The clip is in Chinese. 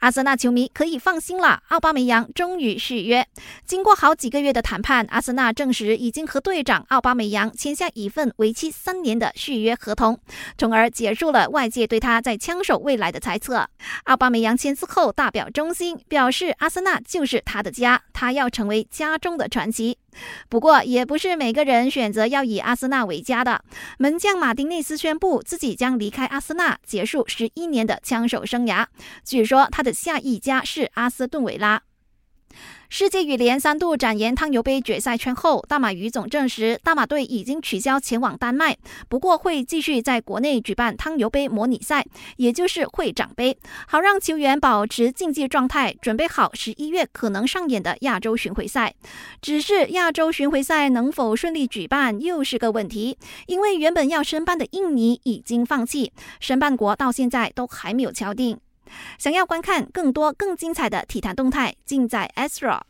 阿森纳球迷可以放心了，奥巴梅扬终于续约。经过好几个月的谈判，阿森纳证实已经和队长奥巴梅扬签下一份为期三年的续约合同，从而结束了外界对他在枪手未来的猜测。奥巴梅扬签字后大表忠心，表示阿森纳就是他的家，他要成为家中的传奇。不过，也不是每个人选择要以阿森纳为家的。门将马丁内斯宣布自己将离开阿森纳，结束十一年的枪手生涯。据说他的下一家是阿斯顿维拉。世界羽联三度展延汤尤杯决赛圈后，大马羽总证实，大马队已经取消前往丹麦，不过会继续在国内举办汤尤杯模拟赛，也就是会长杯，好让球员保持竞技状态，准备好十一月可能上演的亚洲巡回赛。只是亚洲巡回赛能否顺利举办又是个问题，因为原本要申办的印尼已经放弃，申办国到现在都还没有敲定。想要观看更多更精彩的体坛动态，尽在 Astro。